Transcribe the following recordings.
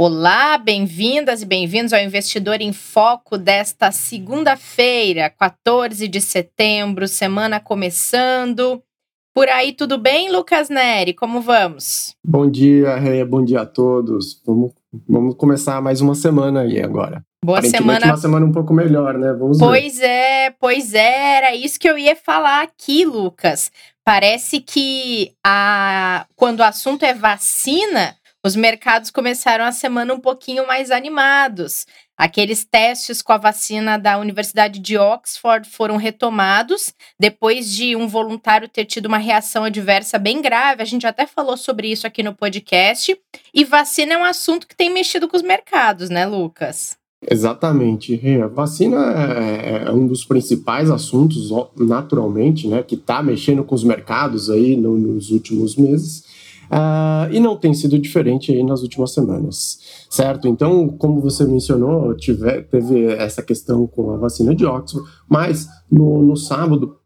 Olá, bem-vindas e bem-vindos ao Investidor em Foco desta segunda-feira, 14 de setembro, semana começando. Por aí, tudo bem, Lucas Neri? Como vamos? Bom dia, Réia, bom dia a todos. Vamos, vamos começar mais uma semana aí agora. Boa semana. Uma semana um pouco melhor, né? Vamos pois ver. é, pois é, era isso que eu ia falar aqui, Lucas. Parece que a... quando o assunto é vacina, os mercados começaram a semana um pouquinho mais animados. Aqueles testes com a vacina da Universidade de Oxford foram retomados depois de um voluntário ter tido uma reação adversa bem grave. A gente até falou sobre isso aqui no podcast. E vacina é um assunto que tem mexido com os mercados, né, Lucas? Exatamente. A vacina é, é um dos principais assuntos, naturalmente, né, que está mexendo com os mercados aí nos últimos meses. Uh, e não tem sido diferente aí nas últimas semanas, certo? Então, como você mencionou, tive, teve essa questão com a vacina de Oxford, mas no, no sábado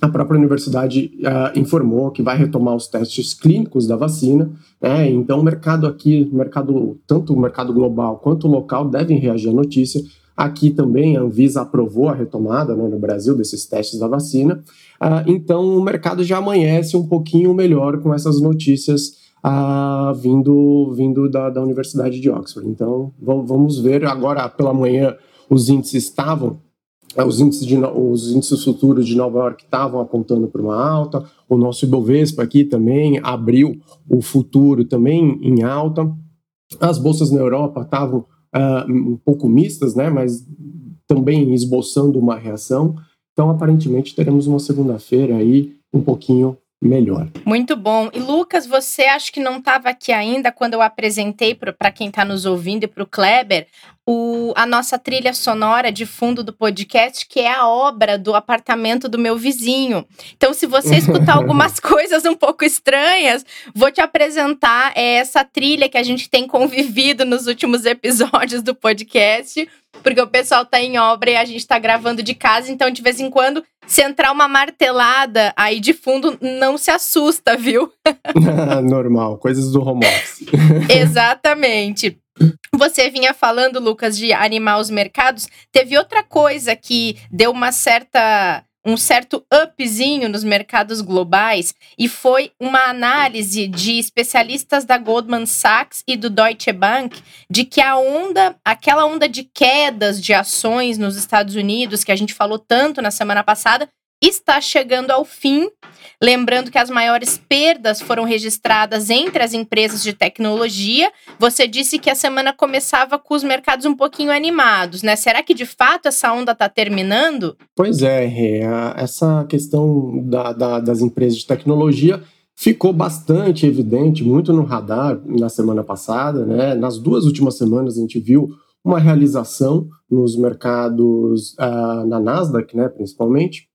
a própria universidade uh, informou que vai retomar os testes clínicos da vacina, né? Então, o mercado aqui, mercado tanto o mercado global quanto o local devem reagir à notícia. Aqui também a Anvisa aprovou a retomada né, no Brasil desses testes da vacina. Uh, então o mercado já amanhece um pouquinho melhor com essas notícias uh, vindo, vindo da, da Universidade de Oxford. Então vamos ver agora pela manhã os índices estavam ah, os índices, de, os índices futuros de Nova York estavam apontando para uma alta, o nosso Ibovespa aqui também abriu o futuro também em alta, as bolsas na Europa estavam uh, um pouco mistas, né, mas também esboçando uma reação. Então, aparentemente, teremos uma segunda-feira aí um pouquinho melhor. Muito bom. E Lucas, você acha que não estava aqui ainda quando eu apresentei para quem está nos ouvindo e para o Kleber o, a nossa trilha sonora de fundo do podcast, que é a obra do apartamento do meu vizinho. Então, se você escutar algumas coisas um pouco estranhas, vou te apresentar essa trilha que a gente tem convivido nos últimos episódios do podcast, porque o pessoal está em obra e a gente está gravando de casa, então de vez em quando, se entrar uma martelada aí de fundo, não se assusta, viu? Normal, coisas do home office. Exatamente. Você vinha falando, Lucas, de animar os mercados. Teve outra coisa que deu uma certa um certo upzinho nos mercados globais e foi uma análise de especialistas da Goldman Sachs e do Deutsche Bank de que a onda, aquela onda de quedas de ações nos Estados Unidos que a gente falou tanto na semana passada, está chegando ao fim. Lembrando que as maiores perdas foram registradas entre as empresas de tecnologia. Você disse que a semana começava com os mercados um pouquinho animados, né? Será que de fato essa onda está terminando? Pois é, Rê. Essa questão da, da, das empresas de tecnologia ficou bastante evidente, muito no radar na semana passada, né? Nas duas últimas semanas a gente viu uma realização nos mercados uh, na Nasdaq, né, principalmente,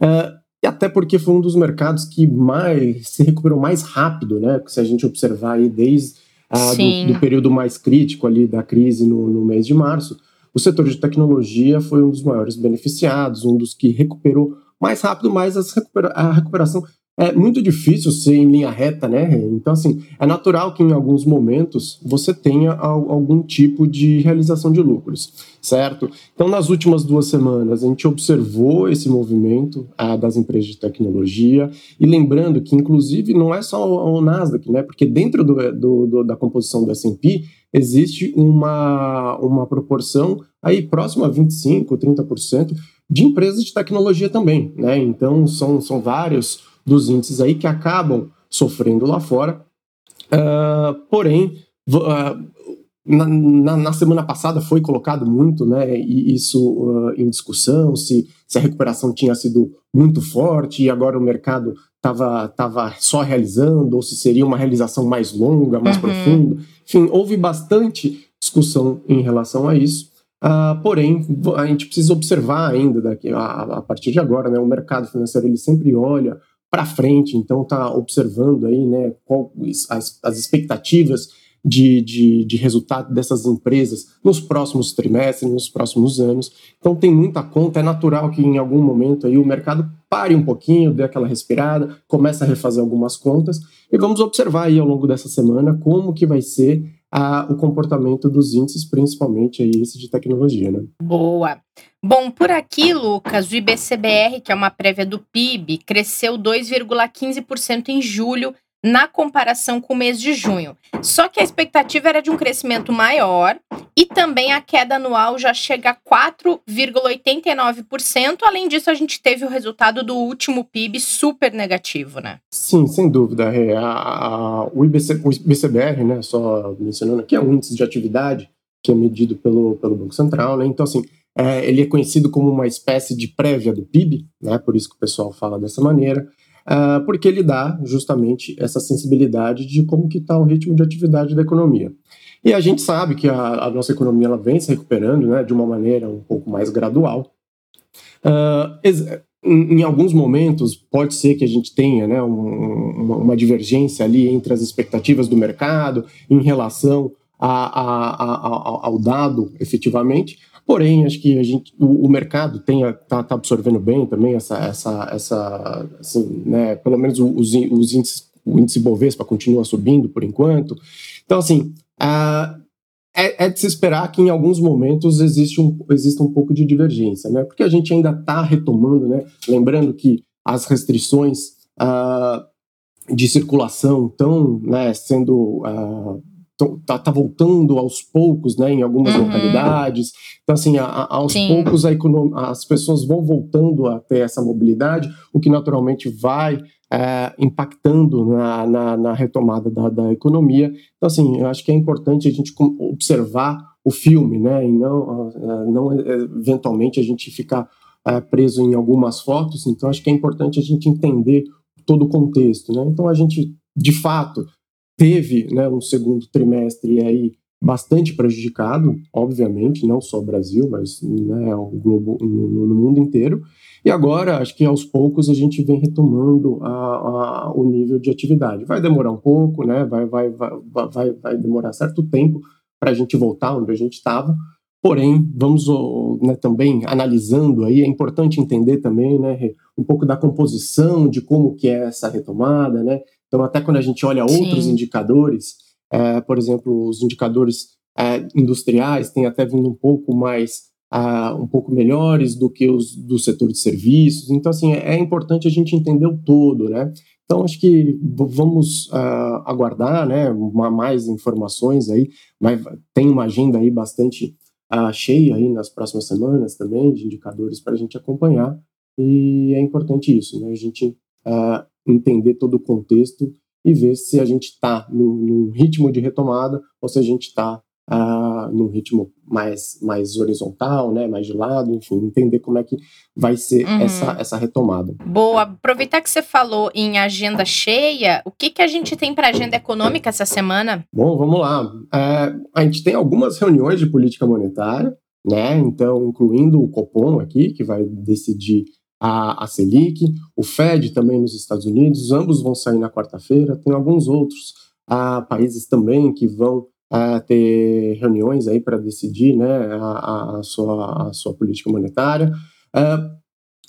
Uh, e até porque foi um dos mercados que mais se recuperou mais rápido, né? Se a gente observar aí desde uh, do, do, período mais crítico ali da crise no, no, mês de março, o setor de tecnologia foi um dos maiores beneficiados, um dos que recuperou mais rápido, mas recupera a recuperação é muito difícil ser em linha reta, né? Então, assim, é natural que em alguns momentos você tenha algum tipo de realização de lucros, certo? Então, nas últimas duas semanas, a gente observou esse movimento ah, das empresas de tecnologia, e lembrando que, inclusive, não é só o Nasdaq, né? Porque dentro do, do, do da composição do S&P existe uma, uma proporção aí próxima a 25%, 30% de empresas de tecnologia também, né? Então, são, são vários dos índices aí que acabam sofrendo lá fora. Uh, porém, uh, na, na, na, semana passada foi colocado muito né, isso uh, em discussão, se, se a recuperação tinha sido muito forte e agora o mercado estava tava só realizando, ou se seria uma realização mais longa, mais uhum. profunda. Enfim, houve bastante discussão em relação a isso. Uh, porém, a gente precisa observar ainda daqui a, a, partir de agora, né, o mercado financeiro ele sempre olha para frente, então está observando aí, né, qual, as, as expectativas de, de, de, resultado dessas empresas nos próximos trimestres, nos próximos anos. Então tem muita conta, é natural que em algum momento aí o mercado pare um pouquinho, dê aquela respirada, comece a refazer algumas contas e vamos observar aí ao longo dessa semana como que vai ser a, o comportamento dos índices, principalmente aí esse de tecnologia, né? Boa. Bom, por aqui, Lucas, o IBCBR, que é uma prévia do PIB, cresceu 2,15% em julho na comparação com o mês de junho. Só que a expectativa era de um crescimento maior e também a queda anual já chega a 4,89%. Além disso, a gente teve o resultado do último PIB super negativo, né? Sim, sem dúvida. É, a, a, o, IBC, o IBCBR, né, só mencionando aqui, é um índice de atividade que é medido pelo, pelo Banco Central, né? Então, assim, é, ele é conhecido como uma espécie de prévia do PIB, né? Por isso que o pessoal fala dessa maneira uh, porque ele dá justamente essa sensibilidade de como que está o ritmo de atividade da economia. E a gente sabe que a, a nossa economia ela vem se recuperando né, de uma maneira um pouco mais gradual. Uh, em, em, alguns momentos, pode ser que a gente tenha né, um, uma, uma, divergência ali entre as expectativas do mercado em relação a, a, ao dado efetivamente, Porém, acho que a gente, o, o mercado está tá absorvendo bem também essa, essa, essa assim, né, pelo menos os, os índices, o índice Bovespa continua subindo por enquanto. Então, assim, uh, é, é, de se esperar que em alguns momentos existe um, exista um pouco de divergência, né? Porque a gente ainda está retomando, né? Lembrando que as restrições uh, de circulação estão né, sendo uh, tá, tá, voltando aos poucos, né, em algumas uhum. localidades. Então, assim, a, a, aos Sim. poucos a as pessoas vão voltando a ter essa mobilidade, o que naturalmente vai é, impactando na, na, na retomada da, da, economia. Então, assim, eu acho que é importante a gente observar o filme, né, e não, não eventualmente a gente ficar é, preso em algumas fotos. Então, acho que é importante a gente entender todo o contexto, né. Então, a gente, de fato, teve né, um segundo trimestre aí bastante prejudicado, obviamente, não só o Brasil, mas né, o globo no, no, mundo inteiro. E agora, acho que aos poucos a gente vem retomando a, a, o nível de atividade. Vai demorar um pouco, né? Vai, vai, vai, vai, vai demorar certo tempo para a gente voltar onde a gente estava. Porém, vamos né, também analisando aí, é importante entender também, né, um pouco da composição de como que é essa retomada, né? Então, até quando a gente olha outros Sim. indicadores, é, por exemplo, os indicadores é, industriais têm até vindo um pouco mais, uh, um pouco melhores do que os do setor de serviços. Então, assim, é, é importante a gente entender o todo, né? Então, acho que vamos uh, aguardar, né, uma, mais informações aí, mas tem uma agenda aí bastante uh, cheia aí nas próximas semanas também, de indicadores para a gente acompanhar, e é importante isso, né, a gente uh, entender todo o contexto e ver se a gente está num, num, ritmo de retomada ou se a gente está uh, num ritmo mais, mais horizontal, né, mais de lado, enfim, entender como é que vai ser uhum. essa, essa retomada. Boa, aproveitar que você falou em agenda cheia, o que, que a gente tem para agenda econômica essa semana? Bom, vamos lá. É, a gente tem algumas reuniões de política monetária, né, então incluindo o Copom aqui, que vai decidir a, a Selic, o Fed também nos Estados Unidos, ambos vão sair na quarta-feira, tem alguns outros países também que vão ah, ter reuniões aí para decidir né, a, a, sua, a sua política monetária. Ah,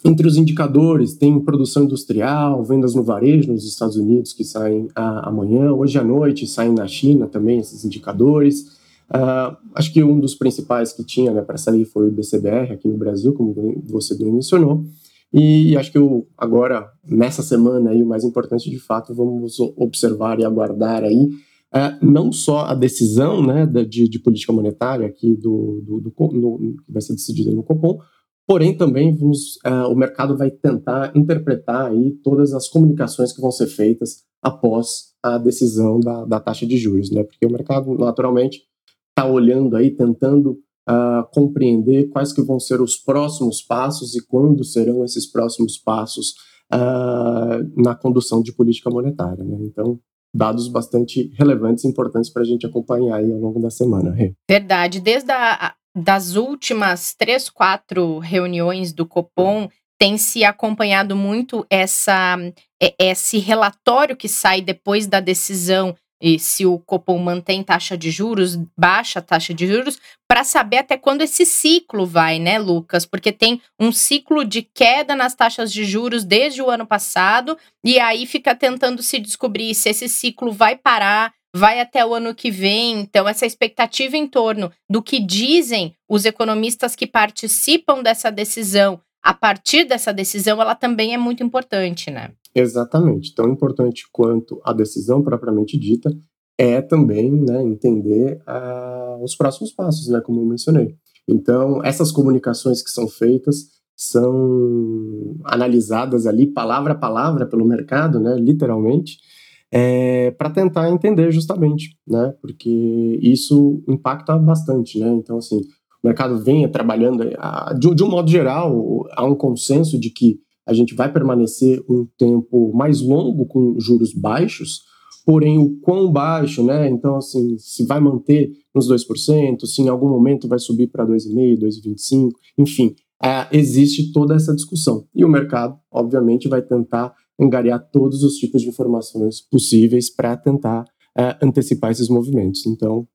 entre os indicadores, tem produção industrial, vendas no varejo nos Estados Unidos que saem amanhã, hoje à noite saem na China também esses indicadores. Uh, acho que um dos principais que tinha né, para sair foi o BCBR aqui no Brasil, como você bem mencionou. E acho que o, agora, nessa semana, aí, o mais importante, de fato, vamos observar e aguardar aí é, não só a decisão né, de, de política monetária aqui do, do, do no, que vai ser decidida no Copom, porém também vamos, é, o mercado vai tentar interpretar aí todas as comunicações que vão ser feitas após a decisão da, da taxa de juros, né? Porque o mercado naturalmente está olhando aí, tentando uh, compreender quais que vão ser os próximos passos e quando serão esses próximos passos uh, na condução de política monetária. Né? Então, dados bastante relevantes e importantes para a gente acompanhar aí ao longo da semana. Verdade. Desde a, das últimas três, quatro reuniões do Copom, tem se acompanhado muito essa, esse relatório que sai depois da decisão e se o Copom mantém taxa de juros, baixa taxa de juros, para saber até quando esse ciclo vai, né, Lucas? Porque tem um ciclo de queda nas taxas de juros desde o ano passado, e aí fica tentando se descobrir se esse ciclo vai parar, vai até o ano que vem. Então, essa expectativa em torno do que dizem os economistas que participam dessa decisão, a partir dessa decisão, ela também é muito importante, né? Exatamente. Tão importante quanto a decisão propriamente dita é também né, entender uh, os próximos passos, né, como eu mencionei. Então, essas comunicações que são feitas são analisadas ali palavra a palavra pelo mercado, né, literalmente, é, para tentar entender justamente, né, porque isso impacta bastante, né. Então, assim, o mercado vem trabalhando, de, um modo geral, há um consenso de que a gente vai permanecer um tempo mais longo com juros baixos, porém o quão baixo, né? Então, assim, se vai manter nos 2%, se em algum momento vai subir para 2,5%, 2,25%, enfim, é, existe toda essa discussão. E o mercado, obviamente, vai tentar angariar todos os tipos de informações possíveis para tentar é, antecipar esses movimentos. Então,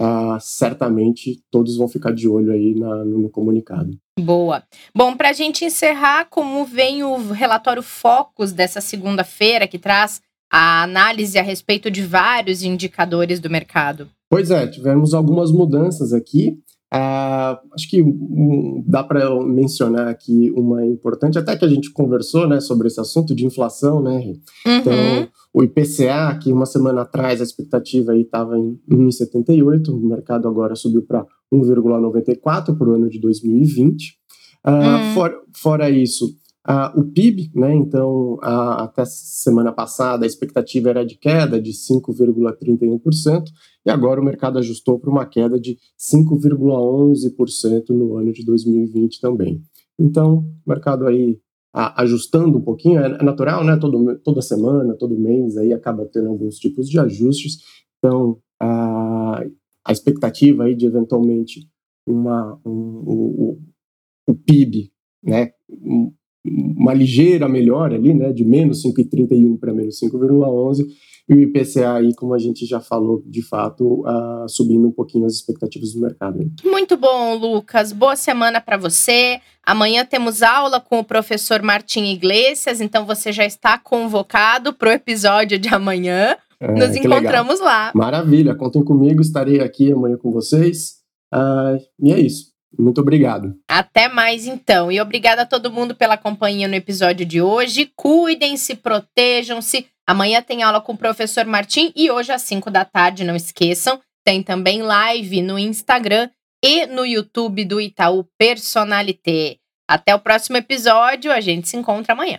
uh, certamente todos vão ficar de olho aí na, no, no comunicado. Boa. Bom, para a gente encerrar, como vem o relatório Focus dessa segunda-feira, que traz a análise a respeito de vários indicadores do mercado? Pois é, tivemos algumas mudanças aqui. Uh, acho que dá para mencionar aqui uma importante, até que a gente conversou né, sobre esse assunto de inflação, né? Uhum. Então, o IPCA, que uma semana atrás a expectativa estava em 1,78, o mercado agora subiu para 1,94 para o ano de 2020. Uh, uhum. for, fora isso, Uh, o PIB, né, então, uh, até semana passada, a expectativa era de queda de 5,31%, e agora o mercado ajustou para uma queda de 5,11% no ano de 2020 também. Então, o mercado aí ajustando um pouquinho, é, é, natural, né, todo, toda semana, todo mês, aí acaba tendo alguns tipos de ajustes, então, a expectativa aí de eventualmente uma, um, um, o PIB, né, uma ligeira melhora ali, né, de menos 5,31 para menos 5,11, e o IPCA aí, como a gente já falou, de fato, uh, subindo um pouquinho as expectativas do mercado. Muito bom, Lucas. Boa semana para você. Amanhã temos aula com o professor Martim Iglesias, então você já está convocado para o episódio de amanhã. É, Nos encontramos legal. lá. Maravilha, contem comigo, estarei aqui amanhã com vocês. Uh, e é isso. Muito obrigado. Até mais então. E obrigada a todo mundo pela companhia no episódio de hoje. Cuidem-se, protejam-se. Amanhã tem aula com o professor Martim e hoje às 5 da tarde, não esqueçam. Tem também live no Instagram e no YouTube do Itaú Personalité. Até o próximo episódio, a gente se encontra amanhã.